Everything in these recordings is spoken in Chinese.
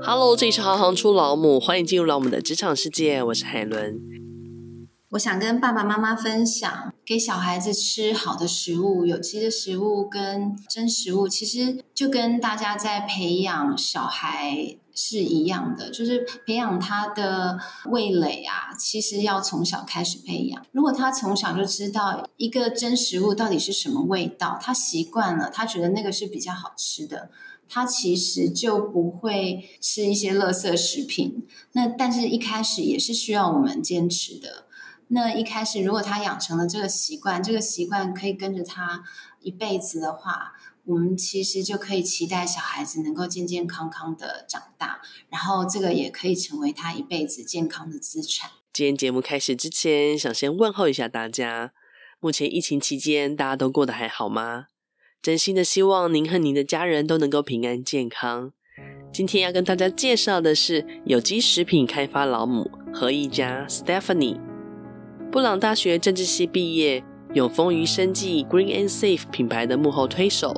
Hello，这里是行行出老母，欢迎进入老母的职场世界，我是海伦。我想跟爸爸妈妈分享，给小孩子吃好的食物，有机的食物跟真食物，其实就跟大家在培养小孩是一样的，就是培养他的味蕾啊，其实要从小开始培养。如果他从小就知道一个真食物到底是什么味道，他习惯了，他觉得那个是比较好吃的。他其实就不会吃一些垃圾食品。那但是一开始也是需要我们坚持的。那一开始如果他养成了这个习惯，这个习惯可以跟着他一辈子的话，我们其实就可以期待小孩子能够健健康康的长大，然后这个也可以成为他一辈子健康的资产。今天节目开始之前，想先问候一下大家。目前疫情期间，大家都过得还好吗？真心的希望您和您的家人都能够平安健康。今天要跟大家介绍的是有机食品开发老母何一家 Stephanie，布朗大学政治系毕业，永丰余生计 Green and Safe 品牌的幕后推手，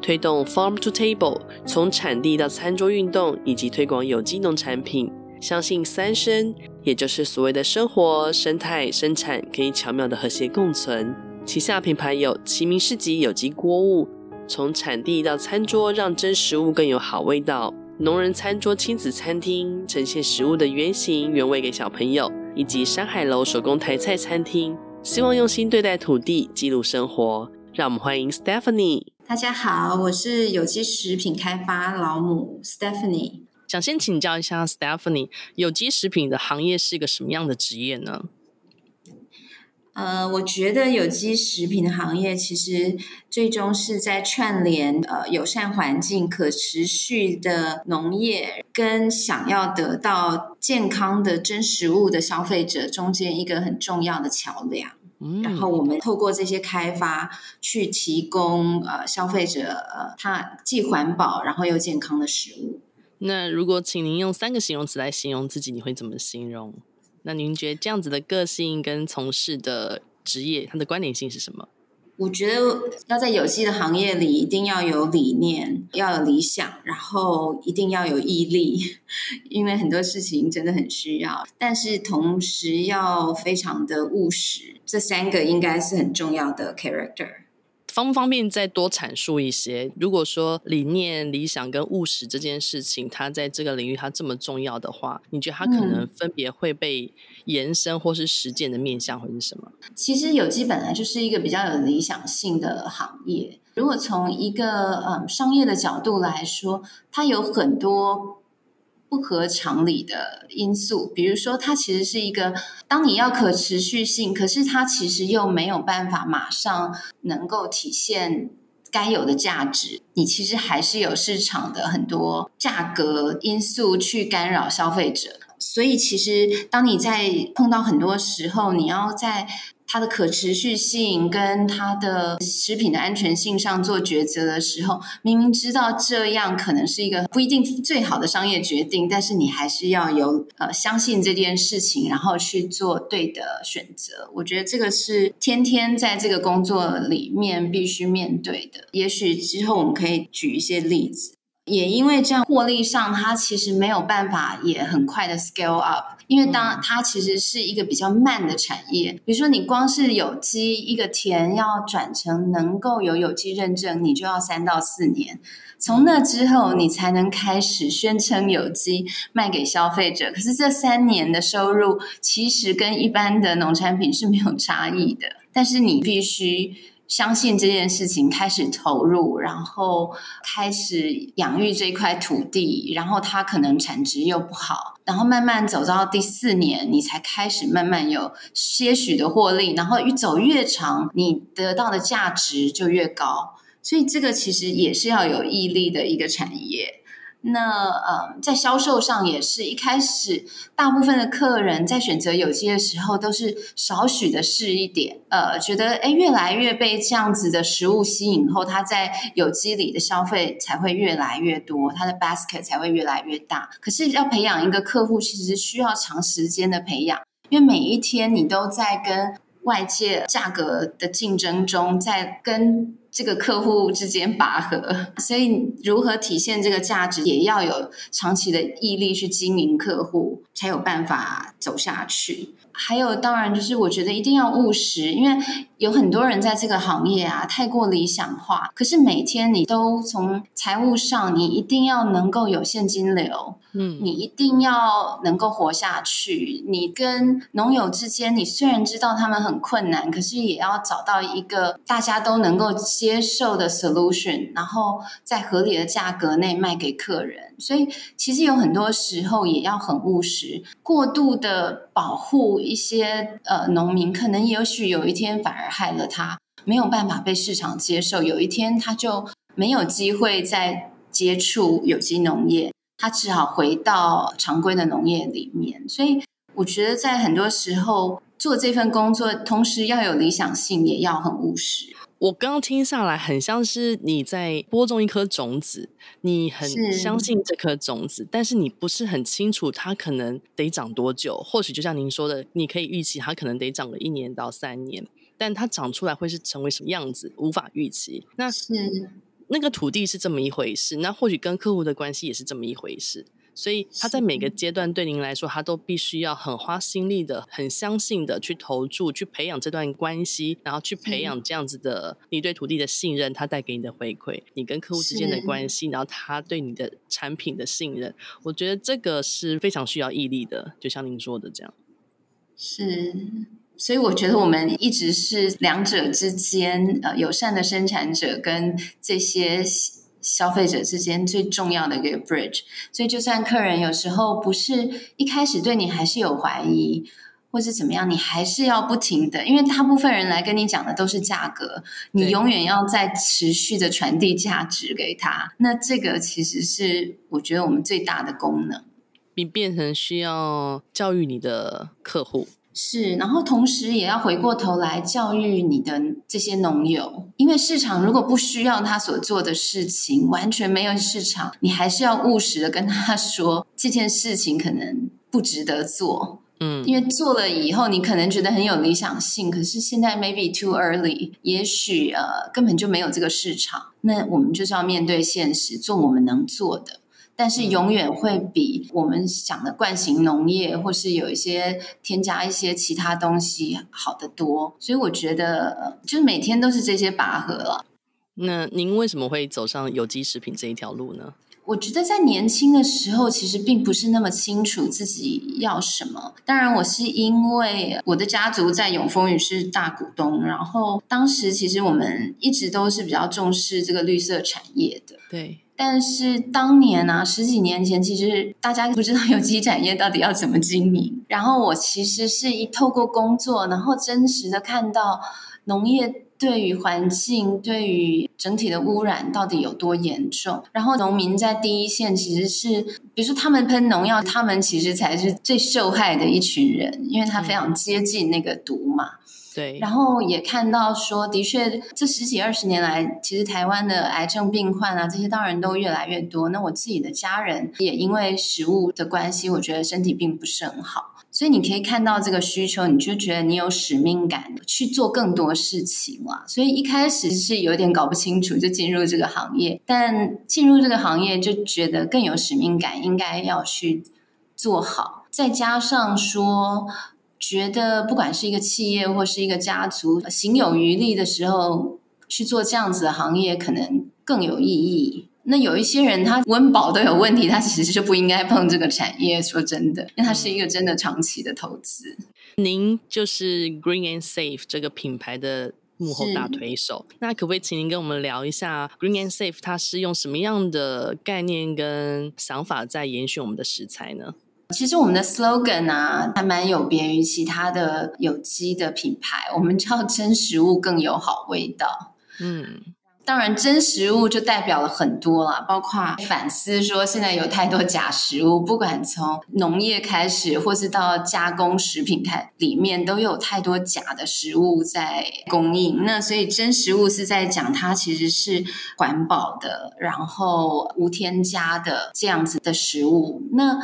推动 Farm to Table 从产地到餐桌运动，以及推广有机农产品。相信三生，也就是所谓的生活、生态、生产可以巧妙的和谐共存。旗下品牌有齐名市集有机锅物，从产地到餐桌，让真食物更有好味道；农人餐桌亲子餐厅，呈现食物的原型原味给小朋友；以及山海楼手工台菜餐厅，希望用心对待土地，记录生活。让我们欢迎 Stephanie。大家好，我是有机食品开发老母 Stephanie。想先请教一下 Stephanie，有机食品的行业是一个什么样的职业呢？呃，我觉得有机食品的行业其实最终是在串联呃友善环境、可持续的农业跟想要得到健康的真食物的消费者中间一个很重要的桥梁。嗯，然后我们透过这些开发去提供呃消费者呃他既环保然后又健康的食物。那如果请您用三个形容词来形容自己，你会怎么形容？那您觉得这样子的个性跟从事的职业，它的关联性是什么？我觉得要在有机的行业里，一定要有理念，要有理想，然后一定要有毅力，因为很多事情真的很需要。但是同时要非常的务实，这三个应该是很重要的 character。方不方便再多阐述一些？如果说理念、理想跟务实这件事情，它在这个领域它这么重要的话，你觉得它可能分别会被延伸或是实践的面向会是什么？其实有机本来就是一个比较有理想性的行业。如果从一个嗯商业的角度来说，它有很多。不合常理的因素，比如说，它其实是一个，当你要可持续性，可是它其实又没有办法马上能够体现该有的价值，你其实还是有市场的很多价格因素去干扰消费者，所以其实当你在碰到很多时候，你要在。它的可持续性跟它的食品的安全性上做抉择的时候，明明知道这样可能是一个不一定最好的商业决定，但是你还是要有呃相信这件事情，然后去做对的选择。我觉得这个是天天在这个工作里面必须面对的。也许之后我们可以举一些例子。也因为这样，获利上它其实没有办法也很快的 scale up，因为当它其实是一个比较慢的产业。比如说，你光是有机一个田要转成能够有有机认证，你就要三到四年。从那之后，你才能开始宣称有机卖给消费者。可是这三年的收入其实跟一般的农产品是没有差异的，但是你必须。相信这件事情，开始投入，然后开始养育这块土地，然后它可能产值又不好，然后慢慢走到第四年，你才开始慢慢有些许的获利，然后越走越长，你得到的价值就越高。所以这个其实也是要有毅力的一个产业。那呃，在销售上也是一开始，大部分的客人在选择有机的时候，都是少许的试一点，呃，觉得诶越来越被这样子的食物吸引后，他在有机里的消费才会越来越多，他的 basket 才会越来越大。可是要培养一个客户，其实需要长时间的培养，因为每一天你都在跟外界价格的竞争中，在跟。这个客户之间拔河。所以如何体现这个价值，也要有长期的毅力去经营客户，才有办法走下去。还有，当然就是我觉得一定要务实，因为有很多人在这个行业啊，太过理想化。可是每天你都从财务上，你一定要能够有现金流，嗯，你一定要能够活下去。你跟农友之间，你虽然知道他们很困难，可是也要找到一个大家都能够接接受的 solution，然后在合理的价格内卖给客人。所以其实有很多时候也要很务实，过度的保护一些呃农民，可能也许有一天反而害了他，没有办法被市场接受，有一天他就没有机会再接触有机农业，他只好回到常规的农业里面。所以我觉得在很多时候做这份工作，同时要有理想性，也要很务实。我刚刚听下来，很像是你在播种一颗种子，你很相信这颗种子，但是你不是很清楚它可能得长多久。或许就像您说的，你可以预期它可能得长个一年到三年，但它长出来会是成为什么样子，无法预期。那是那个土地是这么一回事，那或许跟客户的关系也是这么一回事。所以他在每个阶段对您来说，他都必须要很花心力的、很相信的去投注、去培养这段关系，然后去培养这样子的你对土地的信任，他带给你的回馈，你跟客户之间的关系，然后他对你的产品的信任，我觉得这个是非常需要毅力的，就像您说的这样。是，所以我觉得我们一直是两者之间，呃，友善的生产者跟这些。消费者之间最重要的一个 bridge，所以就算客人有时候不是一开始对你还是有怀疑，或是怎么样，你还是要不停的，因为大部分人来跟你讲的都是价格，你永远要在持续的传递价值给他。那这个其实是我觉得我们最大的功能，你变成需要教育你的客户。是，然后同时也要回过头来教育你的这些农友，因为市场如果不需要他所做的事情，完全没有市场，你还是要务实的跟他说这件事情可能不值得做。嗯，因为做了以后，你可能觉得很有理想性，可是现在 maybe too early，也许呃根本就没有这个市场，那我们就是要面对现实，做我们能做的。但是永远会比我们想的惯行农业，或是有一些添加一些其他东西好得多。所以我觉得，就是每天都是这些拔河了。那您为什么会走上有机食品这一条路呢？我觉得在年轻的时候，其实并不是那么清楚自己要什么。当然，我是因为我的家族在永丰宇是大股东，然后当时其实我们一直都是比较重视这个绿色产业的。对。但是当年啊，十几年前，其实大家不知道有机产业到底要怎么经营。然后我其实是一透过工作，然后真实的看到农业对于环境、对于整体的污染到底有多严重。然后农民在第一线，其实是比如说他们喷农药，他们其实才是最受害的一群人，因为他非常接近那个毒嘛。对，然后也看到说，的确，这十几二十年来，其实台湾的癌症病患啊，这些当然都越来越多。那我自己的家人也因为食物的关系，我觉得身体并不是很好。所以你可以看到这个需求，你就觉得你有使命感去做更多事情了。所以一开始是有点搞不清楚，就进入这个行业。但进入这个行业，就觉得更有使命感，应该要去做好。再加上说。觉得不管是一个企业或是一个家族，行有余力的时候去做这样子的行业，可能更有意义。那有一些人他温饱都有问题，他其实就不应该碰这个产业。说真的，因为它是一个真的长期的投资。您就是 Green and Safe 这个品牌的幕后大推手，那可不可以请您跟我们聊一下 Green and Safe 它是用什么样的概念跟想法在延续我们的食材呢？其实我们的 slogan 啊，还蛮有别于其他的有机的品牌。我们叫真食物更有好味道。嗯，当然真食物就代表了很多啦，包括反思说现在有太多假食物，不管从农业开始，或是到加工食品开里面，都有太多假的食物在供应。那所以真食物是在讲它其实是环保的，然后无添加的这样子的食物。那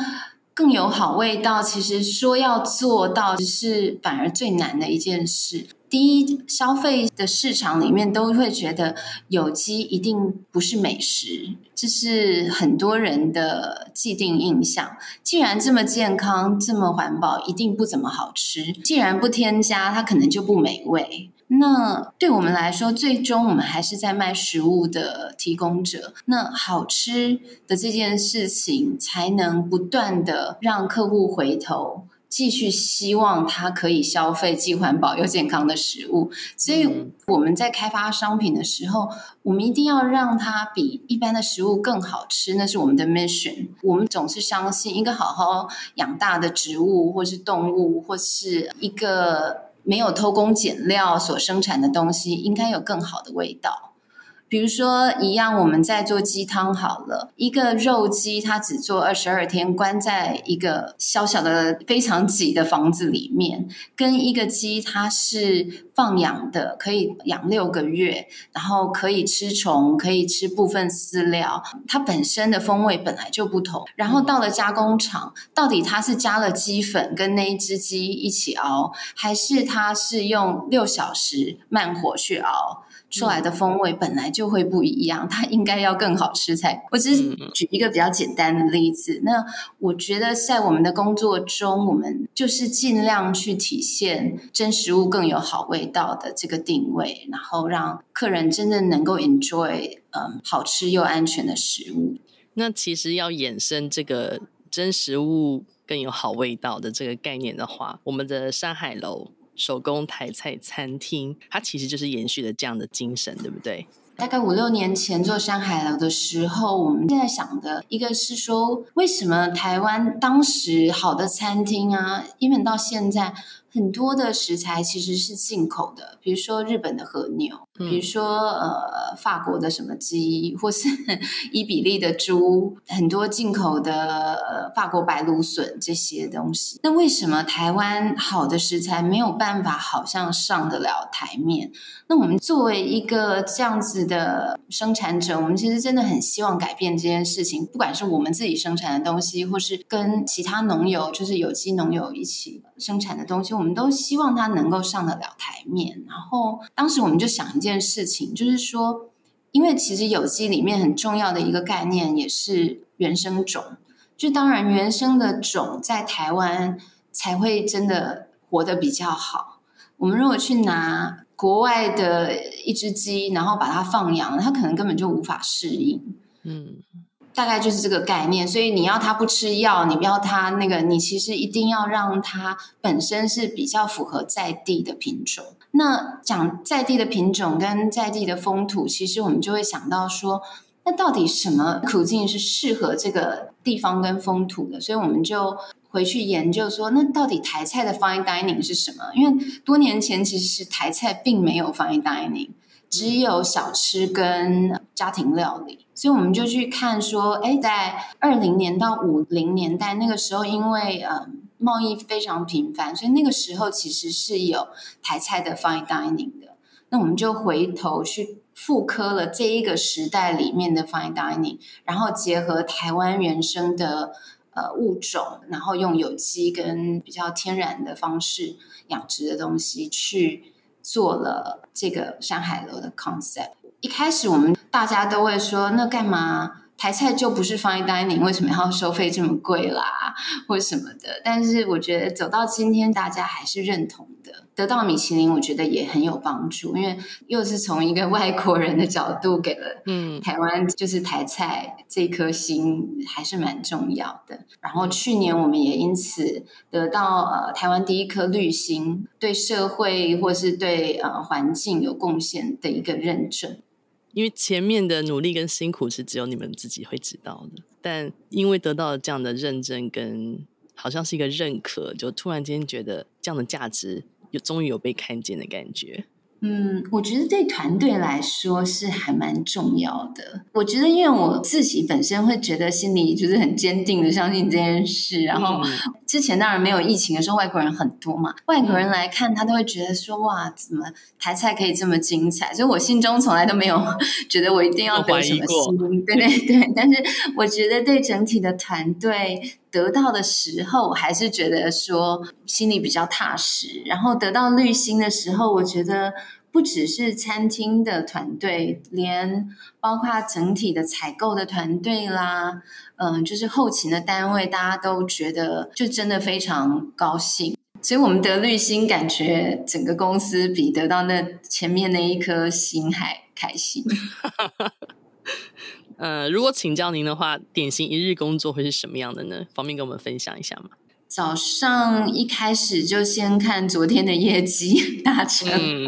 更有好味道，其实说要做到是反而最难的一件事。第一消费的市场里面都会觉得有机一定不是美食，这是很多人的既定印象。既然这么健康、这么环保，一定不怎么好吃。既然不添加，它可能就不美味。那对我们来说，最终我们还是在卖食物的提供者。那好吃的这件事情，才能不断的让客户回头。继续希望它可以消费既环保又健康的食物，所以我们在开发商品的时候，我们一定要让它比一般的食物更好吃，那是我们的 mission。我们总是相信，一个好好养大的植物，或是动物，或是一个没有偷工减料所生产的东西，应该有更好的味道。比如说，一样我们在做鸡汤好了，一个肉鸡它只做二十二天，关在一个小小的、非常挤的房子里面，跟一个鸡它是放养的，可以养六个月，然后可以吃虫，可以吃部分饲料，它本身的风味本来就不同。然后到了加工厂，到底它是加了鸡粉跟那一只鸡一起熬，还是它是用六小时慢火去熬？出来的风味本来就会不一样，它应该要更好吃才。我只是举一个比较简单的例子。那我觉得在我们的工作中，我们就是尽量去体现真食物更有好味道的这个定位，然后让客人真正能够 enjoy 嗯好吃又安全的食物。那其实要衍生这个真食物更有好味道的这个概念的话，我们的山海楼。手工台菜餐厅，它其实就是延续了这样的精神，对不对？大概五六年前做山海楼的时候，我们现在想的一个是说，为什么台湾当时好的餐厅啊，因为到现在。很多的食材其实是进口的，比如说日本的和牛，比如说呃法国的什么鸡，或是 伊比利的猪，很多进口的呃法国白芦笋这些东西。那为什么台湾好的食材没有办法好像上得了台面？那我们作为一个这样子的生产者，我们其实真的很希望改变这件事情，不管是我们自己生产的东西，或是跟其他农友，就是有机农友一起生产的东西，我们都希望它能够上得了台面。然后当时我们就想一件事情，就是说，因为其实有机里面很重要的一个概念也是原生种，就当然原生的种在台湾才会真的活得比较好。我们如果去拿国外的一只鸡，然后把它放养，它可能根本就无法适应。嗯。大概就是这个概念，所以你要它不吃药，你不要它那个，你其实一定要让它本身是比较符合在地的品种。那讲在地的品种跟在地的风土，其实我们就会想到说，那到底什么苦境是适合这个地方跟风土的？所以我们就回去研究说，那到底台菜的 fine dining 是什么？因为多年前其实是台菜并没有 fine dining。只有小吃跟家庭料理，所以我们就去看说，哎，在二零年到五零年代那个时候，因为呃贸易非常频繁，所以那个时候其实是有台菜的 fine dining 的。那我们就回头去复刻了这一个时代里面的 fine dining，然后结合台湾原生的呃物种，然后用有机跟比较天然的方式养殖的东西去。做了这个山海楼的 concept，一开始我们大家都会说，那干嘛台菜就不是 fine dining，为什么要收费这么贵啦，或什么的？但是我觉得走到今天，大家还是认同的。得到米其林，我觉得也很有帮助，因为又是从一个外国人的角度给了，嗯，台湾就是台菜这颗心还是蛮重要的。然后去年我们也因此得到呃台湾第一颗绿星，对社会或是对呃环境有贡献的一个认证。因为前面的努力跟辛苦是只有你们自己会知道的，但因为得到这样的认证跟好像是一个认可，就突然间觉得这样的价值。有终于有被看见的感觉。嗯，我觉得对团队来说是还蛮重要的。我觉得，因为我自己本身会觉得心里就是很坚定的相信这件事。然后之前当然没有疫情的时候，外国人很多嘛，外国人来看他都会觉得说：“哇，怎么台菜可以这么精彩？”所以我心中从来都没有 觉得我一定要得什么星。对对 对，但是我觉得对整体的团队。得到的时候，还是觉得说心里比较踏实。然后得到绿心的时候，我觉得不只是餐厅的团队，连包括整体的采购的团队啦，嗯，就是后勤的单位，大家都觉得就真的非常高兴。所以我们得绿心，感觉整个公司比得到那前面那一颗星还开心。呃，如果请教您的话，典型一日工作会是什么样的呢？方便跟我们分享一下吗？早上一开始就先看昨天的业绩 达成，嗯、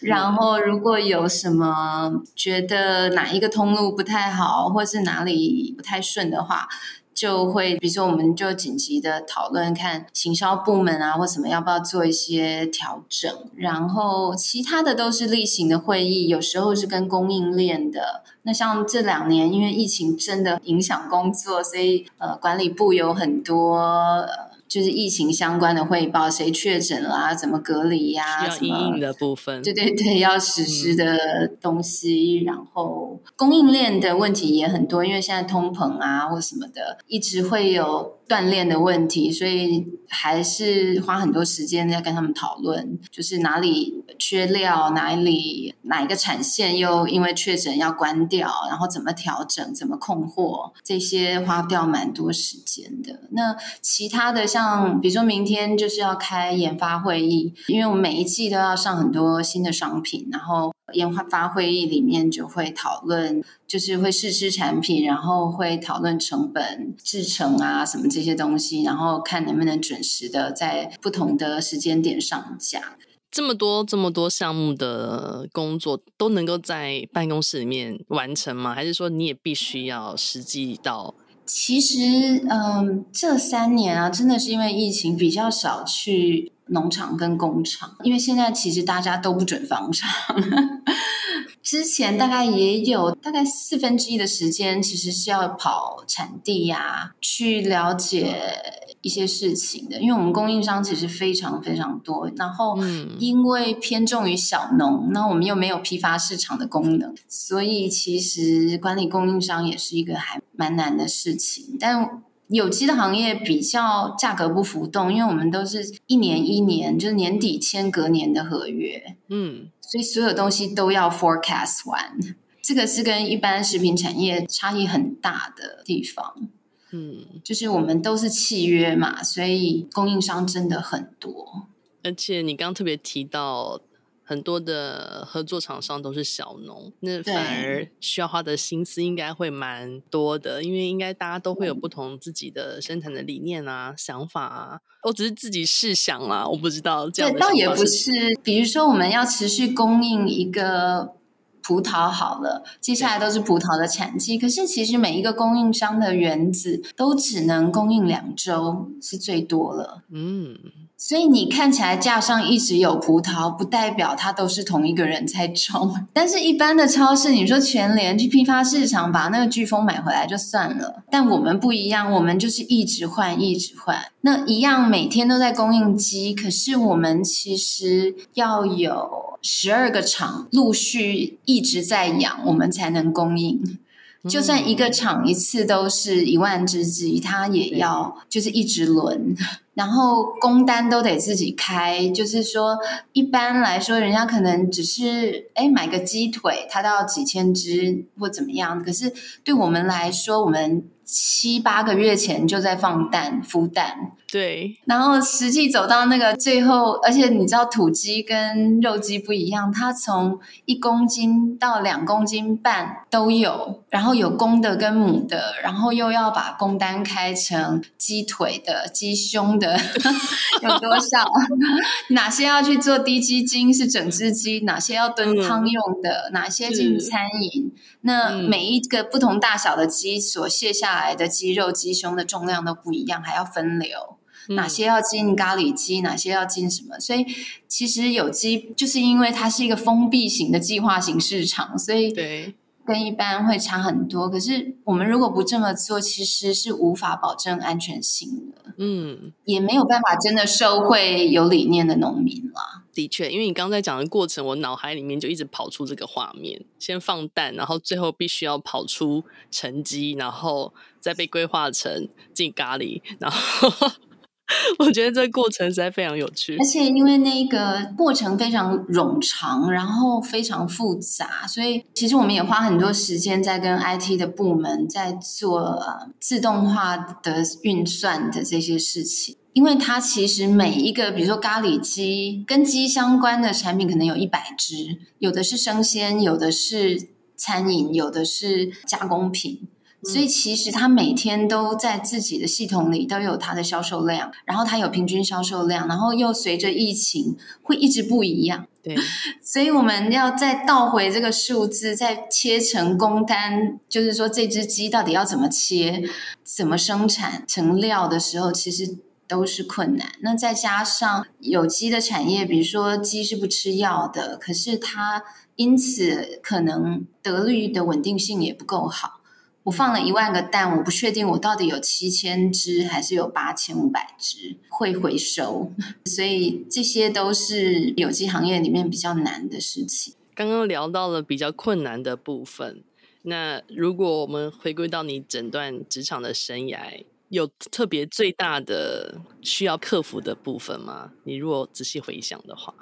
然后如果有什么觉得哪一个通路不太好，或是哪里不太顺的话。就会，比如说，我们就紧急的讨论，看行销部门啊，或什么要不要做一些调整。然后其他的都是例行的会议，有时候是跟供应链的。那像这两年，因为疫情真的影响工作，所以呃，管理部有很多。呃就是疫情相关的汇报，谁确诊啦、啊，怎么隔离呀、啊？什么的部分，对对对，要实施的东西。嗯、然后供应链的问题也很多，因为现在通膨啊或什么的，一直会有锻炼的问题，所以还是花很多时间在跟他们讨论，就是哪里缺料，哪里哪一个产线又因为确诊要关掉，然后怎么调整，怎么控货，这些花掉蛮多时间的。那其他的。像比如说明天就是要开研发会议，因为我们每一季都要上很多新的商品，然后研发会议里面就会讨论，就是会试吃产品，然后会讨论成本、制程啊什么这些东西，然后看能不能准时的在不同的时间点上架。这么多这么多项目的工作都能够在办公室里面完成吗？还是说你也必须要实际到？其实，嗯，这三年啊，真的是因为疫情比较少去农场跟工厂，因为现在其实大家都不准访厂。之前大概也有大概四分之一的时间，其实是要跑产地呀、去了解。一些事情的，因为我们供应商其实非常非常多，然后因为偏重于小农，那我们又没有批发市场的功能，所以其实管理供应商也是一个还蛮难的事情。但有机的行业比较价格不浮动，因为我们都是一年一年，就是年底签隔年的合约，嗯，所以所有东西都要 forecast 完，这个是跟一般食品产业差异很大的地方。嗯，就是我们都是契约嘛，所以供应商真的很多。而且你刚刚特别提到，很多的合作厂商都是小农，那反而需要花的心思应该会蛮多的，因为应该大家都会有不同自己的生产的理念啊、想法啊。我只是自己试想啊，我不知道这样的。对，倒也不是。比如说，我们要持续供应一个。葡萄好了，接下来都是葡萄的产季。可是其实每一个供应商的园子都只能供应两周，是最多了。嗯。所以你看起来架上一直有葡萄，不代表它都是同一个人在种。但是，一般的超市，你说全联去批发市场把那个巨峰买回来就算了。但我们不一样，我们就是一直换，一直换。那一样每天都在供应机，可是我们其实要有十二个厂陆续一直在养，我们才能供应。就算一个厂一次都是一万只鸡，它也要就是一直轮。然后工单都得自己开，就是说一般来说，人家可能只是哎买个鸡腿，它都要几千只或怎么样。可是对我们来说，我们七八个月前就在放蛋孵蛋，对。然后实际走到那个最后，而且你知道土鸡跟肉鸡不一样，它从一公斤到两公斤半都有，然后有公的跟母的，然后又要把工单开成鸡腿的、鸡胸的，有多少？哪些要去做低基金是整只鸡？哪些要炖汤用的？嗯、哪些进餐饮？那每一个不同大小的鸡所卸下来的鸡肉、鸡胸的重量都不一样，还要分流，哪些要进咖喱鸡，哪些要进什么？所以其实有机就是因为它是一个封闭型的计划型市场，所以跟一般会差很多。可是我们如果不这么做，其实是无法保证安全性的。嗯，也没有办法真的收回有理念的农民了。的确，因为你刚才讲的过程，我脑海里面就一直跑出这个画面：先放蛋，然后最后必须要跑出成绩，然后再被规划成进咖喱，然后。我觉得这个过程实在非常有趣，而且因为那个过程非常冗长，然后非常复杂，所以其实我们也花很多时间在跟 IT 的部门在做自动化的运算的这些事情。因为它其实每一个，比如说咖喱鸡跟鸡相关的产品，可能有一百只，有的是生鲜，有的是餐饮，有的是加工品。所以其实他每天都在自己的系统里都有他的销售量，然后他有平均销售量，然后又随着疫情会一直不一样。对，所以我们要再倒回这个数字，再切成工单，就是说这只鸡到底要怎么切、怎么生产成料的时候，其实都是困难。那再加上有机的产业，比如说鸡是不吃药的，可是它因此可能得率的稳定性也不够好。我放了一万个蛋，我不确定我到底有七千只还是有八千五百只会回收，所以这些都是有机行业里面比较难的事情。刚刚聊到了比较困难的部分，那如果我们回归到你整段职场的生涯，有特别最大的需要克服的部分吗？你如果仔细回想的话，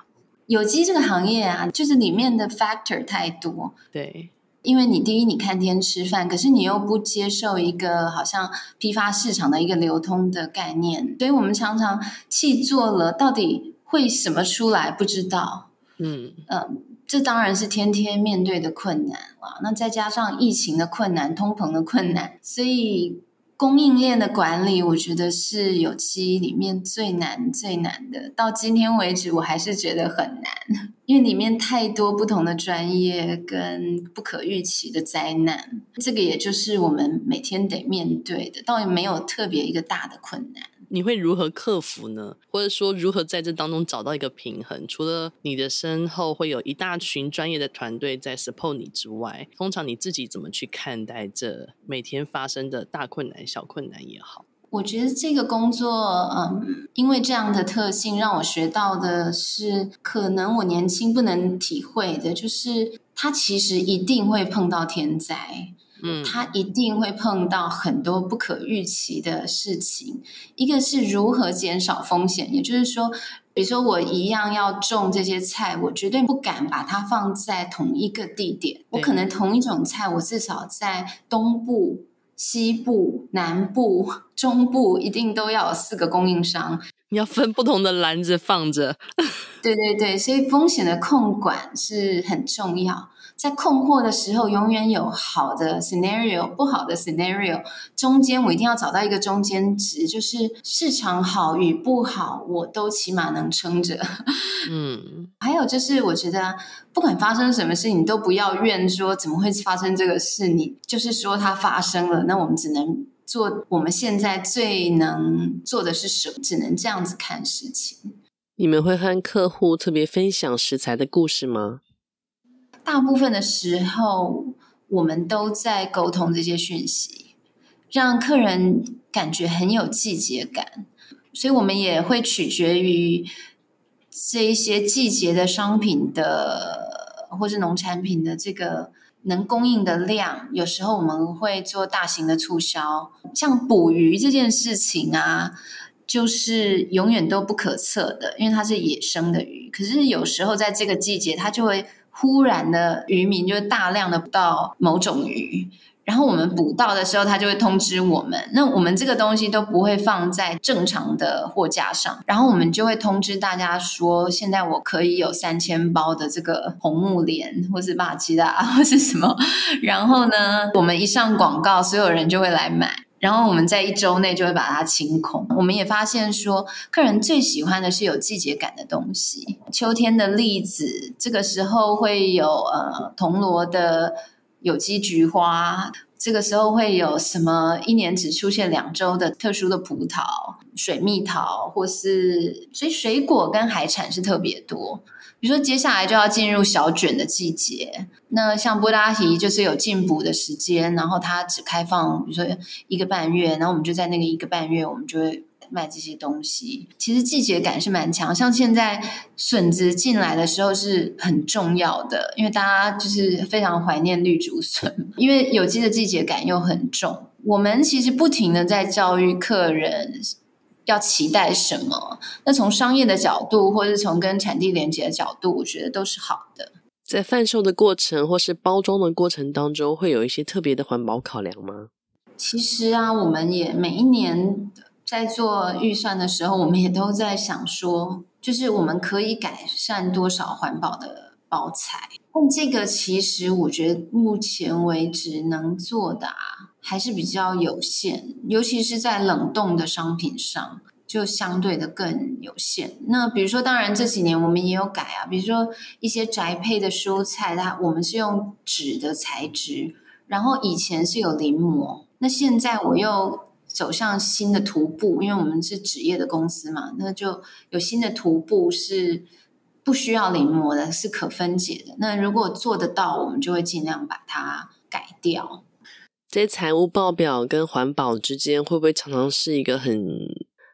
有机这个行业啊，就是里面的 factor 太多，对。因为你第一，你看天吃饭，可是你又不接受一个好像批发市场的一个流通的概念，所以我们常常气做了，到底会什么出来不知道。嗯嗯、呃，这当然是天天面对的困难啊。那再加上疫情的困难、通膨的困难，所以。供应链的管理，我觉得是有机里面最难最难的。到今天为止，我还是觉得很难，因为里面太多不同的专业跟不可预期的灾难。这个也就是我们每天得面对的，倒也没有特别一个大的困难。你会如何克服呢？或者说，如何在这当中找到一个平衡？除了你的身后会有一大群专业的团队在 support 你之外，通常你自己怎么去看待这每天发生的大困难、小困难也好？我觉得这个工作，嗯，因为这样的特性，让我学到的是，可能我年轻不能体会的，就是它其实一定会碰到天灾。嗯，他一定会碰到很多不可预期的事情。一个是如何减少风险，也就是说，比如说我一样要种这些菜，我绝对不敢把它放在同一个地点。我可能同一种菜，我至少在东部、西部、南部、中部，一定都要有四个供应商。你要分不同的篮子放着。对对对，所以风险的控管是很重要。在困惑的时候，永远有好的 scenario，不好的 scenario，中间我一定要找到一个中间值，就是市场好与不好，我都起码能撑着。嗯，还有就是，我觉得不管发生什么事，你都不要怨说怎么会发生这个事，你就是说它发生了，那我们只能做我们现在最能做的是什么，只能这样子看事情。你们会和客户特别分享食材的故事吗？大部分的时候，我们都在沟通这些讯息，让客人感觉很有季节感。所以，我们也会取决于这一些季节的商品的，或是农产品的这个能供应的量。有时候我们会做大型的促销，像捕鱼这件事情啊，就是永远都不可测的，因为它是野生的鱼。可是有时候在这个季节，它就会。忽然的渔民就大量的捕到某种鱼，然后我们捕到的时候，他就会通知我们。那我们这个东西都不会放在正常的货架上，然后我们就会通知大家说，现在我可以有三千包的这个红木莲，或是巴基达，或是什么。然后呢，我们一上广告，所有人就会来买。然后我们在一周内就会把它清空。我们也发现说，客人最喜欢的是有季节感的东西。秋天的栗子，这个时候会有呃铜锣的有机菊花，这个时候会有什么？一年只出现两周的特殊的葡萄。水蜜桃，或是所以水果跟海产是特别多。比如说接下来就要进入小卷的季节，那像波拉提就是有进补的时间，然后它只开放比如说一个半月，然后我们就在那个一个半月，我们就会卖这些东西。其实季节感是蛮强，像现在笋子进来的时候是很重要的，因为大家就是非常怀念绿竹笋，因为有机的季节感又很重。我们其实不停的在教育客人要期待什么。那从商业的角度，或是从跟产地连接的角度，我觉得都是好的。在贩售的过程或是包装的过程当中，会有一些特别的环保考量吗？其实啊，我们也每一年在做预算的时候，我们也都在想说，就是我们可以改善多少环保的包材。但这个其实我觉得目前为止能做的啊。还是比较有限，尤其是在冷冻的商品上，就相对的更有限。那比如说，当然这几年我们也有改啊，比如说一些宅配的蔬菜，它我们是用纸的材质，然后以前是有临摹，那现在我又走向新的徒步，因为我们是纸业的公司嘛，那就有新的徒步是不需要临摹的，是可分解的。那如果做得到，我们就会尽量把它改掉。这些财务报表跟环保之间会不会常常是一个很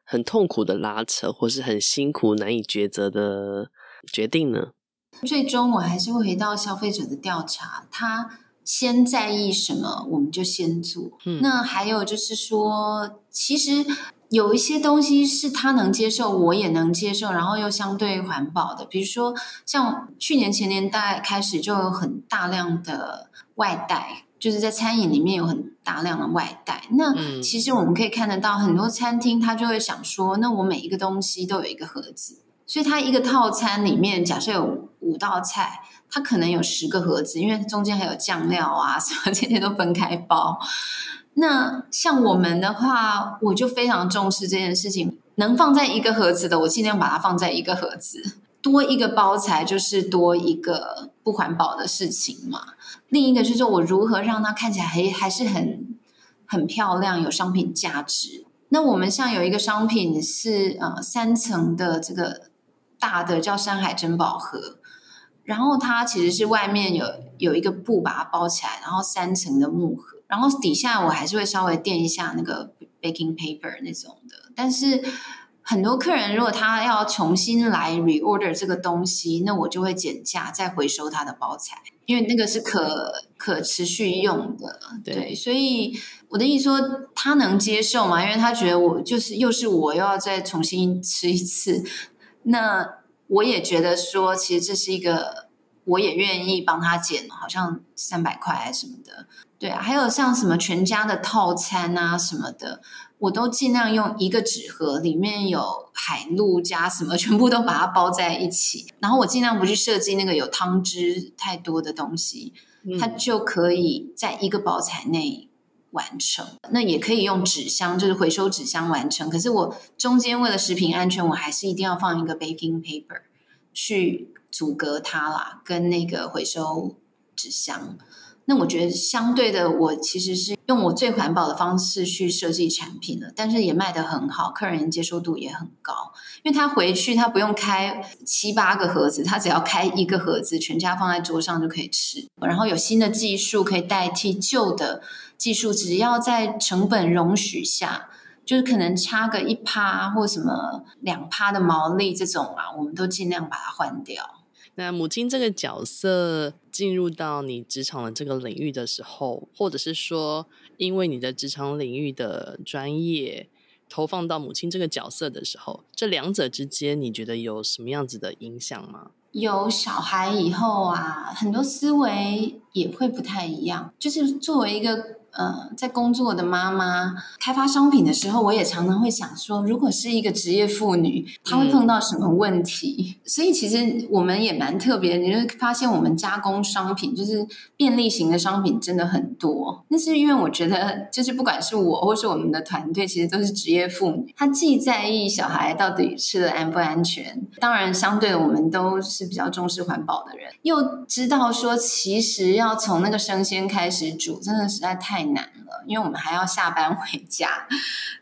很痛苦的拉扯，或是很辛苦难以抉择的决定呢？最终我还是会回到消费者的调查，他先在意什么，我们就先做。嗯，那还有就是说，其实有一些东西是他能接受，我也能接受，然后又相对环保的，比如说像去年前年代开始就有很大量的外带。就是在餐饮里面有很大量的外带，那其实我们可以看得到很多餐厅，他就会想说，那我每一个东西都有一个盒子，所以它一个套餐里面假设有五道菜，它可能有十个盒子，因为中间还有酱料啊 什么这些都分开包。那像我们的话，我就非常重视这件事情，能放在一个盒子的，我尽量把它放在一个盒子。多一个包材就是多一个不环保的事情嘛。另一个就是我如何让它看起来还还是很很漂亮，有商品价值。那我们像有一个商品是呃三层的这个大的叫山海珍宝盒，然后它其实是外面有有一个布把它包起来，然后三层的木盒，然后底下我还是会稍微垫一下那个 baking paper 那种的，但是。很多客人如果他要重新来 reorder 这个东西，那我就会减价再回收他的包材，因为那个是可可持续用的。对，对，所以我的意思说，他能接受吗？因为他觉得我就是又是我又要再重新吃一次，那我也觉得说，其实这是一个，我也愿意帮他减，好像三百块还是什么的。对啊，还有像什么全家的套餐啊什么的。我都尽量用一个纸盒，里面有海陆加什么，全部都把它包在一起。然后我尽量不去设计那个有汤汁太多的东西，它就可以在一个包材内完成。那也可以用纸箱，就是回收纸箱完成。可是我中间为了食品安全，我还是一定要放一个 baking paper 去阻隔它啦，跟那个回收纸箱。那我觉得相对的，我其实是用我最环保的方式去设计产品了，但是也卖得很好，客人接受度也很高。因为他回去他不用开七八个盒子，他只要开一个盒子，全家放在桌上就可以吃。然后有新的技术可以代替旧的技术，只要在成本容许下，就是可能差个一趴或什么两趴的毛利这种啊，我们都尽量把它换掉。那母亲这个角色进入到你职场的这个领域的时候，或者是说，因为你的职场领域的专业投放到母亲这个角色的时候，这两者之间，你觉得有什么样子的影响吗？有小孩以后啊，很多思维也会不太一样。就是作为一个。呃，在工作的妈妈开发商品的时候，我也常常会想说，如果是一个职业妇女，她会碰到什么问题？嗯、所以其实我们也蛮特别，你会发现我们加工商品就是便利型的商品真的很多。那是因为我觉得，就是不管是我或是我们的团队，其实都是职业妇女，她既在意小孩到底吃的安不安全，当然相对我们都是比较重视环保的人，又知道说，其实要从那个生鲜开始煮，真的实在太。太难了，因为我们还要下班回家，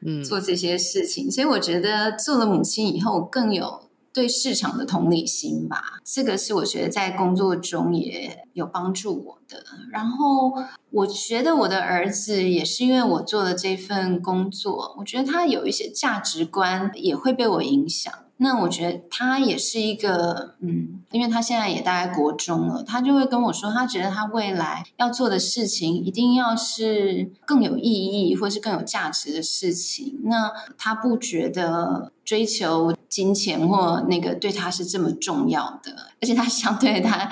嗯，做这些事情。所以我觉得做了母亲以后，更有。对市场的同理心吧，这个是我觉得在工作中也有帮助我的。然后我觉得我的儿子也是因为我做了这份工作，我觉得他有一些价值观也会被我影响。那我觉得他也是一个，嗯，因为他现在也大概国中了，他就会跟我说，他觉得他未来要做的事情一定要是更有意义或是更有价值的事情。那他不觉得追求金钱或那个对他是这么重要的，而且他相对他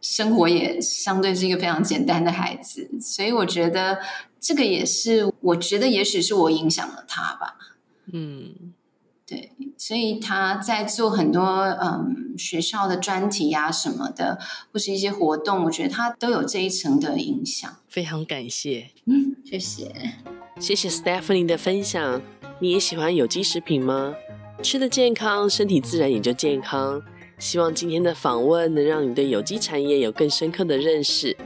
生活也相对是一个非常简单的孩子，所以我觉得这个也是，我觉得也许是我影响了他吧，嗯。对，所以他在做很多嗯学校的专题啊什么的，或是一些活动，我觉得他都有这一层的影响。非常感谢，嗯，谢谢，谢谢 Stephanie 的分享。你也喜欢有机食品吗？吃的健康，身体自然也就健康。希望今天的访问能让你对有机产业有更深刻的认识。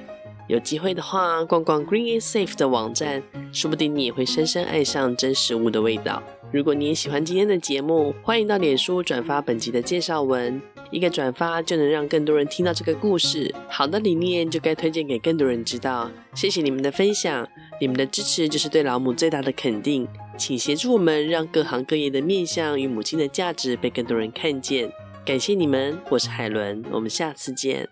有机会的话，逛逛 Green and Safe 的网站，说不定你也会深深爱上真食物的味道。如果你也喜欢今天的节目，欢迎到脸书转发本集的介绍文，一个转发就能让更多人听到这个故事。好的理念就该推荐给更多人知道。谢谢你们的分享，你们的支持就是对老母最大的肯定。请协助我们，让各行各业的面向与母亲的价值被更多人看见。感谢你们，我是海伦，我们下次见。